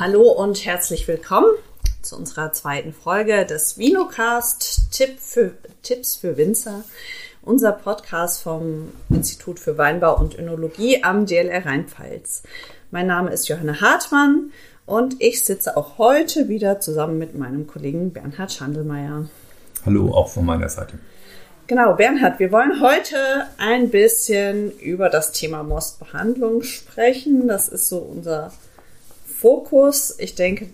Hallo und herzlich willkommen zu unserer zweiten Folge des Vinocast Tipp für, Tipps für Winzer. Unser Podcast vom Institut für Weinbau und Önologie am DLR Rheinpfalz. Mein Name ist Johanna Hartmann und ich sitze auch heute wieder zusammen mit meinem Kollegen Bernhard Schandelmeier. Hallo, auch von meiner Seite. Genau, Bernhard, wir wollen heute ein bisschen über das Thema Mostbehandlung sprechen. Das ist so unser Fokus. Ich denke,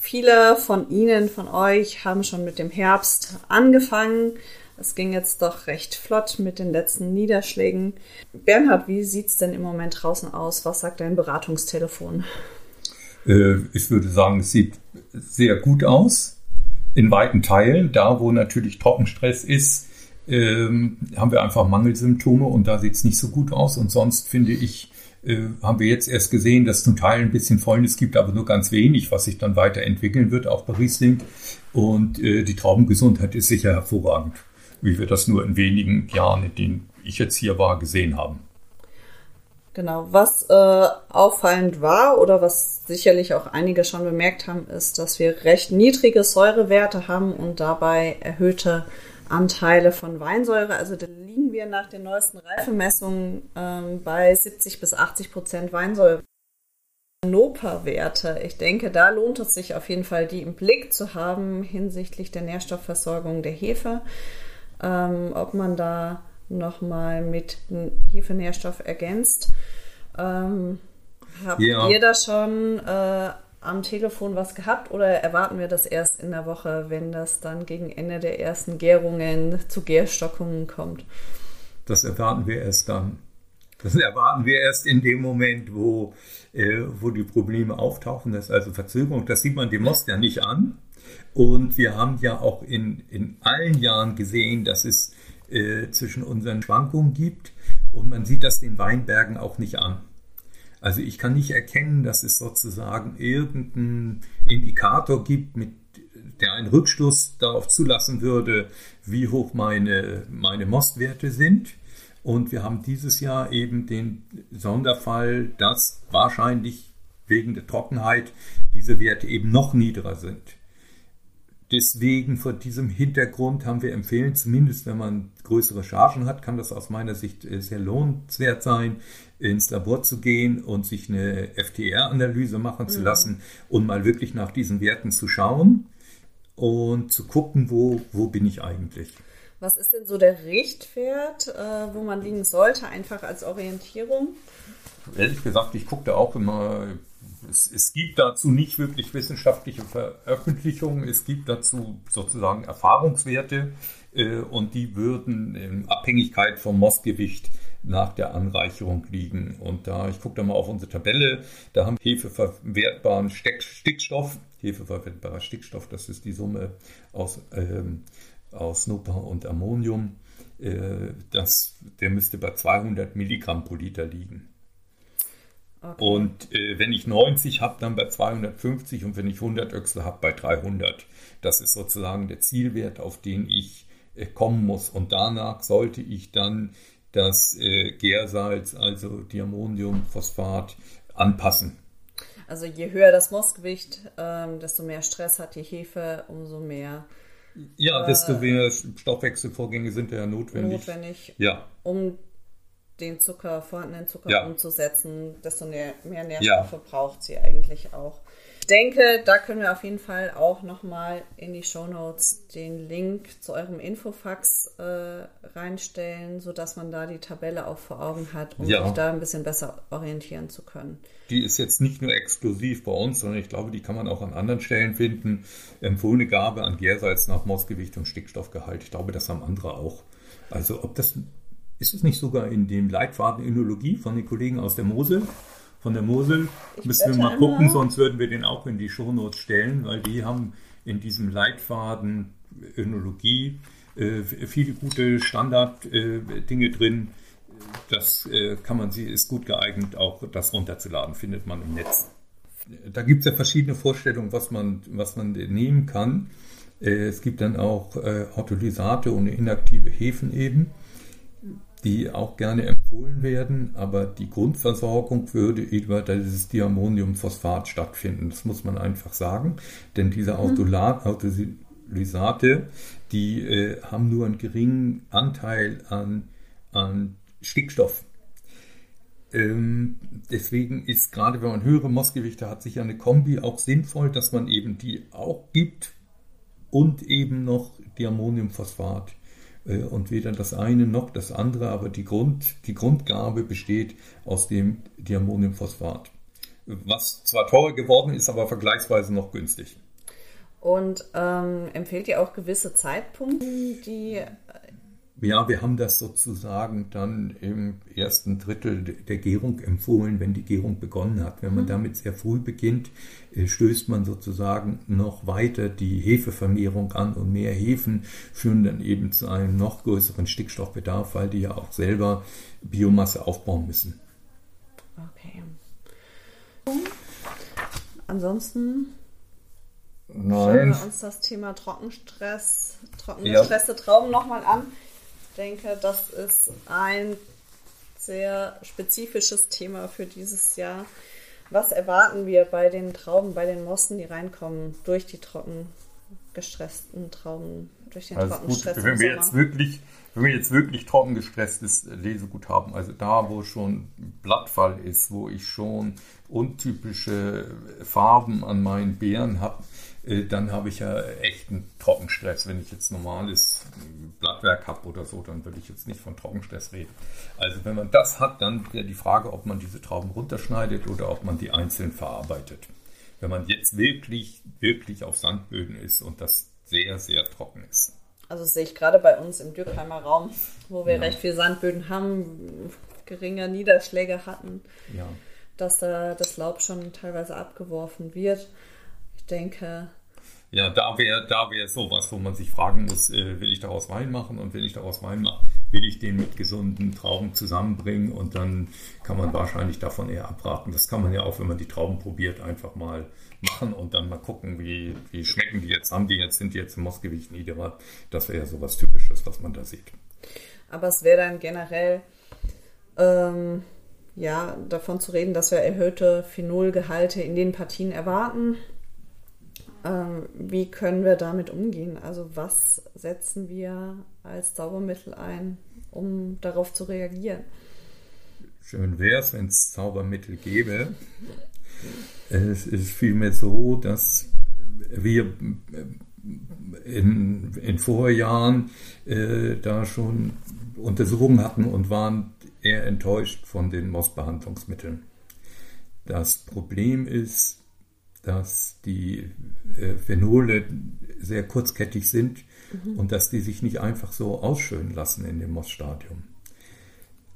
viele von Ihnen, von euch haben schon mit dem Herbst angefangen. Es ging jetzt doch recht flott mit den letzten Niederschlägen. Bernhard, wie sieht es denn im Moment draußen aus? Was sagt dein Beratungstelefon? Äh, ich würde sagen, es sieht sehr gut aus. In weiten Teilen. Da, wo natürlich Trockenstress ist, ähm, haben wir einfach Mangelsymptome und da sieht es nicht so gut aus. Und sonst finde ich, haben wir jetzt erst gesehen, dass zum Teil ein bisschen Fäulnis gibt, aber nur ganz wenig, was sich dann weiterentwickeln wird, auch bei Riesling. Und äh, die Traubengesundheit ist sicher hervorragend, wie wir das nur in wenigen Jahren, in denen ich jetzt hier war, gesehen haben. Genau, was äh, auffallend war oder was sicherlich auch einige schon bemerkt haben, ist, dass wir recht niedrige Säurewerte haben und dabei erhöhte Anteile von Weinsäure. Also da liegen wir nach den neuesten Reifemessungen ähm, bei 70 bis 80 Prozent Weinsäure. Nopa-Werte. Ich denke, da lohnt es sich auf jeden Fall, die im Blick zu haben hinsichtlich der Nährstoffversorgung der Hefe. Ähm, ob man da nochmal mit Hefenährstoff ergänzt. Ähm, habt ja. ihr da schon äh, am Telefon was gehabt oder erwarten wir das erst in der Woche, wenn das dann gegen Ende der ersten Gärungen zu Gärstockungen kommt? Das erwarten wir erst dann. Das erwarten wir erst in dem Moment, wo, äh, wo die Probleme auftauchen. Das ist also Verzögerung. Das sieht man dem Most ja nicht an. Und wir haben ja auch in, in allen Jahren gesehen, dass es äh, zwischen unseren Schwankungen gibt. Und man sieht das den Weinbergen auch nicht an. Also ich kann nicht erkennen, dass es sozusagen irgendeinen Indikator gibt, mit der einen Rückschluss darauf zulassen würde, wie hoch meine, meine Mostwerte sind. Und wir haben dieses Jahr eben den Sonderfall, dass wahrscheinlich wegen der Trockenheit diese Werte eben noch niedriger sind. Deswegen vor diesem Hintergrund haben wir empfehlen, zumindest wenn man größere Chargen hat, kann das aus meiner Sicht äh, sehr lohnenswert sein, ins Labor zu gehen und sich eine FTR-Analyse machen zu mhm. lassen und mal wirklich nach diesen Werten zu schauen und zu gucken, wo, wo bin ich eigentlich. Was ist denn so der Richtwert, äh, wo man liegen sollte, einfach als Orientierung? Ehrlich gesagt, ich gucke da auch immer es, es, gibt dazu nicht wirklich wissenschaftliche Veröffentlichungen, es gibt dazu sozusagen Erfahrungswerte äh, und die würden in Abhängigkeit vom Mossgewicht nach der Anreicherung liegen. Und da, ich gucke da mal auf unsere Tabelle, da haben hefeverwertbaren Stickstoff, hefeverwertbarer Stickstoff, das ist die Summe aus, ähm, aus Snooper und Ammonium, äh, das, der müsste bei 200 Milligramm pro Liter liegen. Okay. Und äh, wenn ich 90 habe, dann bei 250 und wenn ich 100 Öchsel habe, bei 300. Das ist sozusagen der Zielwert, auf den ich äh, kommen muss. Und danach sollte ich dann das äh, Gärsalz, also Diammoniumphosphat, anpassen. Also je höher das Mossgewicht, ähm, desto mehr Stress hat die Hefe, umso mehr. Ja, desto mehr Stoffwechselvorgänge sind ja notwendig. Notwendig, ja. um den Zucker, vorhandenen Zucker ja. umzusetzen, desto mehr, mehr Nährstoffe ja. braucht sie eigentlich auch. Ich denke, da können wir auf jeden Fall auch nochmal in die Show Notes den Link zu eurem Infofax äh, reinstellen, sodass man da die Tabelle auch vor Augen hat, um ja. sich da ein bisschen besser orientieren zu können. Die ist jetzt nicht nur exklusiv bei uns, sondern ich glaube, die kann man auch an anderen Stellen finden. Empfohlene Gabe an Gärsalz nach Mossgewicht und Stickstoffgehalt. Ich glaube, das haben andere auch. Also ob das ist es nicht sogar in dem Leitfaden Önologie von den Kollegen aus der Mosel? Von der Mosel ich müssen wir mal gucken, sonst würden wir den auch in die Shownotes stellen, weil die haben in diesem Leitfaden Önologie äh, viele gute Standard-Dinge äh, drin. Das äh, kann man, sie ist gut geeignet, auch das runterzuladen, findet man im Netz. Da gibt es ja verschiedene Vorstellungen, was man, was man nehmen kann. Äh, es gibt dann auch äh, Autolysate und inaktive Hefen eben die auch gerne empfohlen werden, aber die Grundversorgung würde über dieses Diammoniumphosphat stattfinden. Das muss man einfach sagen, denn diese mhm. Autolysate, die äh, haben nur einen geringen Anteil an, an Stickstoff. Ähm, deswegen ist gerade, wenn man höhere Mossgewichte hat, sicher eine Kombi auch sinnvoll, dass man eben die auch gibt und eben noch Diammoniumphosphat und weder das eine noch das andere, aber die, Grund, die Grundgabe besteht aus dem Diammoniumphosphat. Was zwar teurer geworden ist, aber vergleichsweise noch günstig. Und ähm, empfehlt ihr auch gewisse Zeitpunkte, die ja, wir haben das sozusagen dann im ersten Drittel der Gärung empfohlen, wenn die Gärung begonnen hat. Wenn man mhm. damit sehr früh beginnt, äh, stößt man sozusagen noch weiter die Hefevermehrung an und mehr Hefen führen dann eben zu einem noch größeren Stickstoffbedarf, weil die ja auch selber Biomasse aufbauen müssen. Okay. Ansonsten Nein. schauen wir uns das Thema Trockenstress, trockengestresste ja. Trauben nochmal an denke, das ist ein sehr spezifisches Thema für dieses Jahr. Was erwarten wir bei den Trauben, bei den Mossen, die reinkommen durch die trocken gestressten Trauben, durch den also Trockenstress? Gut, wenn wir jetzt wirklich wenn wir jetzt wirklich trocken gestresstes Lesegut haben, also da, wo schon Blattfall ist, wo ich schon untypische Farben an meinen Beeren habe, äh, dann habe ich ja echten Trockenstress. Wenn ich jetzt normales Blattwerk habe oder so, dann würde ich jetzt nicht von Trockenstress reden. Also wenn man das hat, dann wäre die Frage, ob man diese Trauben runterschneidet oder ob man die einzeln verarbeitet. Wenn man jetzt wirklich, wirklich auf Sandböden ist und das sehr, sehr trocken ist. Also sehe ich gerade bei uns im Dürkheimer Raum, wo wir ja. recht viel Sandböden haben, geringe Niederschläge hatten, ja. dass da das Laub schon teilweise abgeworfen wird. Ich denke. Ja, da wäre da wär sowas, wo man sich fragen muss, äh, will ich daraus Wein machen? Und wenn ich daraus Wein mache, will ich den mit gesunden Trauben zusammenbringen und dann kann man wahrscheinlich davon eher abraten. Das kann man ja auch, wenn man die Trauben probiert, einfach mal machen und dann mal gucken, wie, wie schmecken die jetzt, haben die jetzt, sind die jetzt im Mossgewicht niedriger. Das wäre ja so was Typisches, was man da sieht. Aber es wäre dann generell ähm, ja, davon zu reden, dass wir erhöhte Phenolgehalte in den Partien erwarten. Ähm, wie können wir damit umgehen? Also was setzen wir als Zaubermittel ein, um darauf zu reagieren? Schön wäre es, wenn es Zaubermittel gäbe. Es ist vielmehr so, dass wir in, in Vorjahren äh, da schon Untersuchungen hatten und waren eher enttäuscht von den Mossbehandlungsmitteln. Das Problem ist, dass die äh, Phenole sehr kurzkettig sind mhm. und dass die sich nicht einfach so ausschönen lassen in dem Mossstadium.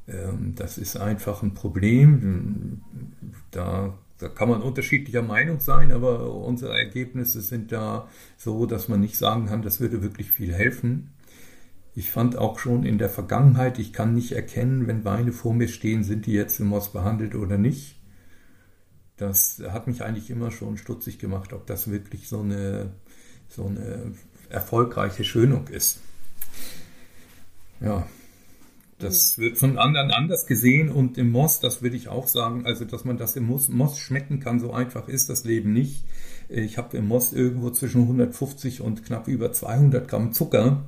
Ähm, das ist einfach ein Problem. Da da kann man unterschiedlicher Meinung sein, aber unsere Ergebnisse sind da so, dass man nicht sagen kann, das würde wirklich viel helfen. Ich fand auch schon in der Vergangenheit, ich kann nicht erkennen, wenn Weine vor mir stehen, sind die jetzt im Moss behandelt oder nicht. Das hat mich eigentlich immer schon stutzig gemacht, ob das wirklich so eine, so eine erfolgreiche Schönung ist. Ja, das mhm. wird von anderen anders gesehen und im Moss, das würde ich auch sagen, also dass man das im Moss, Moss schmecken kann, so einfach ist das Leben nicht. Ich habe im Moss irgendwo zwischen 150 und knapp über 200 Gramm Zucker.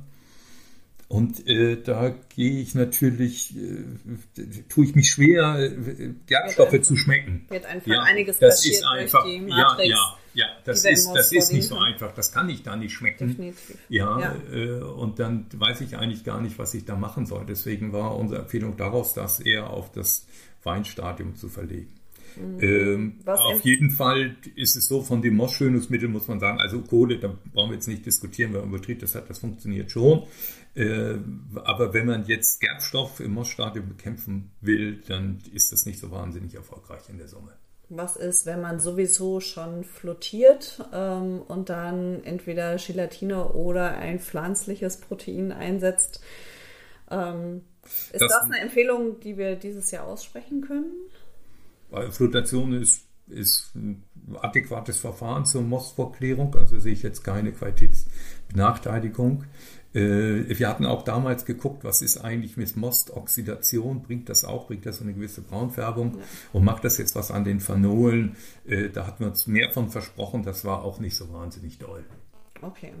Und äh, da gehe ich natürlich, äh, tue ich mich schwer, äh, Gerbstoffe zu schmecken. Wird einfach ja, einiges das ist einfach, durch die Matrix. Ja, ja. Ja, das ist, das ist nicht so einfach. Das kann ich da nicht schmecken. Definitiv. Ja, ja. Äh, und dann weiß ich eigentlich gar nicht, was ich da machen soll. Deswegen war unsere Empfehlung daraus, das eher auf das Weinstadium zu verlegen. Mhm. Ähm, auf jeden Fall ist es so, von dem Mossschönungsmittel muss man sagen, also Kohle, da brauchen wir jetzt nicht diskutieren, weil man Betrieb das hat, das funktioniert schon. Äh, aber wenn man jetzt Gerbstoff im Mossstadium bekämpfen will, dann ist das nicht so wahnsinnig erfolgreich in der Summe. Was ist, wenn man sowieso schon flottiert ähm, und dann entweder Gelatine oder ein pflanzliches Protein einsetzt? Ähm, ist das, das, eine Empfehlung, die wir dieses Jahr aussprechen können? Weil Flotation ist ist ein adäquates Verfahren zur Mostvorklärung, also sehe ich jetzt keine Qualitätsbenachteiligung. Äh, wir hatten auch damals geguckt, was ist eigentlich mit Mostoxidation, bringt das auch, bringt das so eine gewisse Braunfärbung und macht das jetzt was an den Phanolen? Äh, da hatten wir uns mehr von versprochen, das war auch nicht so wahnsinnig doll. Okay.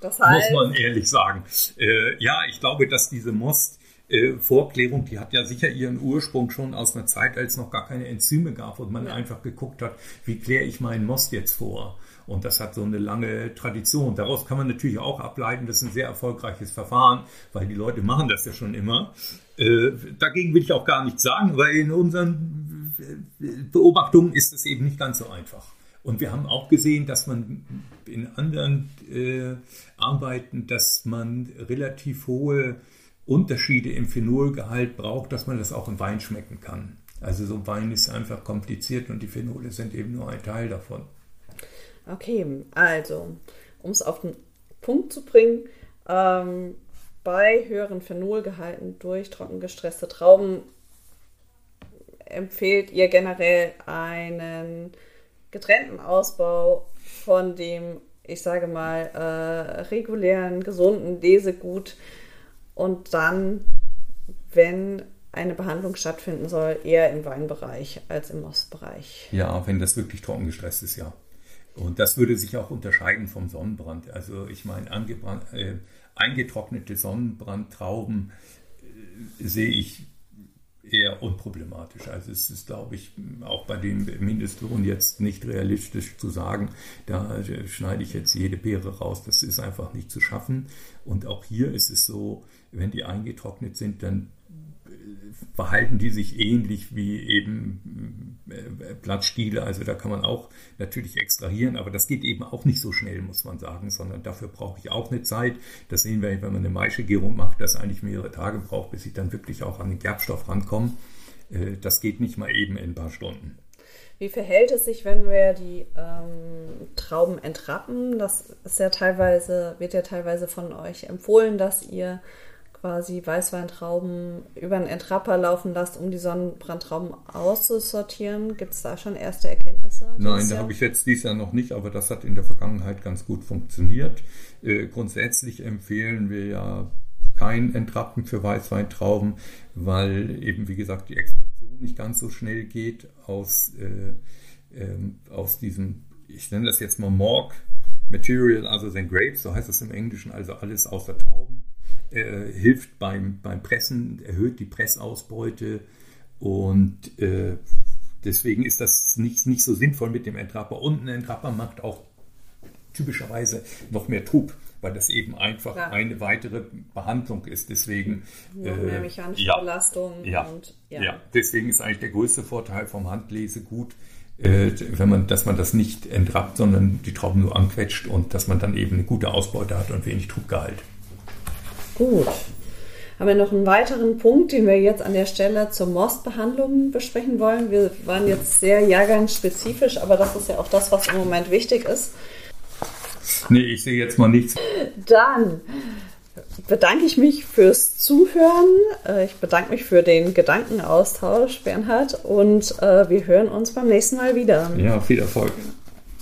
Das heißt, Muss man ehrlich sagen. Äh, ja, ich glaube, dass diese Most äh, Vorklärung, die hat ja sicher ihren Ursprung schon aus einer Zeit, als es noch gar keine Enzyme gab und man ja. einfach geguckt hat, wie kläre ich meinen Most jetzt vor. Und das hat so eine lange Tradition. Daraus kann man natürlich auch ableiten, das ist ein sehr erfolgreiches Verfahren, weil die Leute machen das ja schon immer. Äh, dagegen will ich auch gar nichts sagen, weil in unseren äh, Beobachtungen ist es eben nicht ganz so einfach. Und wir haben auch gesehen, dass man in anderen äh, Arbeiten, dass man relativ hohe Unterschiede im Phenolgehalt braucht, dass man das auch im Wein schmecken kann. Also so ein Wein ist einfach kompliziert und die Phenole sind eben nur ein Teil davon. Okay, also, um es auf den Punkt zu bringen, ähm, bei höheren Phenolgehalten durch trockengestresste Trauben empfehlt ihr generell einen getrennten Ausbau von dem, ich sage mal, äh, regulären, gesunden Lesegut und dann, wenn eine Behandlung stattfinden soll, eher im Weinbereich als im Mostbereich. Ja, wenn das wirklich trocken gestresst ist, ja. Und das würde sich auch unterscheiden vom Sonnenbrand. Also ich meine, äh, eingetrocknete Sonnenbrandtrauben äh, sehe ich eher unproblematisch. Also es ist, glaube ich, auch bei dem Mindestlohn jetzt nicht realistisch zu sagen, da schneide ich jetzt jede Beere raus. Das ist einfach nicht zu schaffen. Und auch hier ist es so, wenn die eingetrocknet sind, dann verhalten die sich ähnlich wie eben äh, Blattstiele. Also da kann man auch natürlich extrahieren, aber das geht eben auch nicht so schnell, muss man sagen, sondern dafür brauche ich auch eine Zeit. Das sehen wir, wenn man eine Maischegärung macht, dass eigentlich mehrere Tage braucht, bis ich dann wirklich auch an den Gerbstoff rankomme. Äh, das geht nicht mal eben in ein paar Stunden. Wie verhält es sich, wenn wir die ähm, Trauben entrappen? Das ist ja teilweise, wird ja teilweise von euch empfohlen, dass ihr quasi Weißweintrauben über einen Entrapper laufen lasst, um die Sonnenbrandtrauben auszusortieren. Gibt es da schon erste Erkenntnisse? Nein, da habe ich jetzt dies Jahr noch nicht, aber das hat in der Vergangenheit ganz gut funktioniert. Äh, grundsätzlich empfehlen wir ja kein Entrappen für Weißweintrauben, weil eben, wie gesagt, die Extraktion nicht ganz so schnell geht aus, äh, äh, aus diesem, ich nenne das jetzt mal Morg Material, also den Grapes, so heißt es im Englischen, also alles aus der Trauben äh, hilft beim, beim Pressen, erhöht die Pressausbeute und äh, deswegen ist das nicht, nicht so sinnvoll mit dem Entrapper. Und ein Entrapper macht auch typischerweise noch mehr Trub, weil das eben einfach ja. eine weitere Behandlung ist. Deswegen noch mehr äh, mechanische ja, Belastung. Ja, und, ja. deswegen ist eigentlich der größte Vorteil vom Handlesegut, äh, wenn man, dass man das nicht entrappt, sondern die Trauben nur anquetscht und dass man dann eben eine gute Ausbeute hat und wenig Trubgehalt. Gut. Haben wir noch einen weiteren Punkt, den wir jetzt an der Stelle zur Mostbehandlung besprechen wollen? Wir waren jetzt sehr jahrgangsspezifisch, aber das ist ja auch das, was im Moment wichtig ist. Nee, ich sehe jetzt mal nichts. Dann bedanke ich mich fürs Zuhören. Äh, ich bedanke mich für den Gedankenaustausch, Bernhard, und äh, wir hören uns beim nächsten Mal wieder. Ja, viel Erfolg.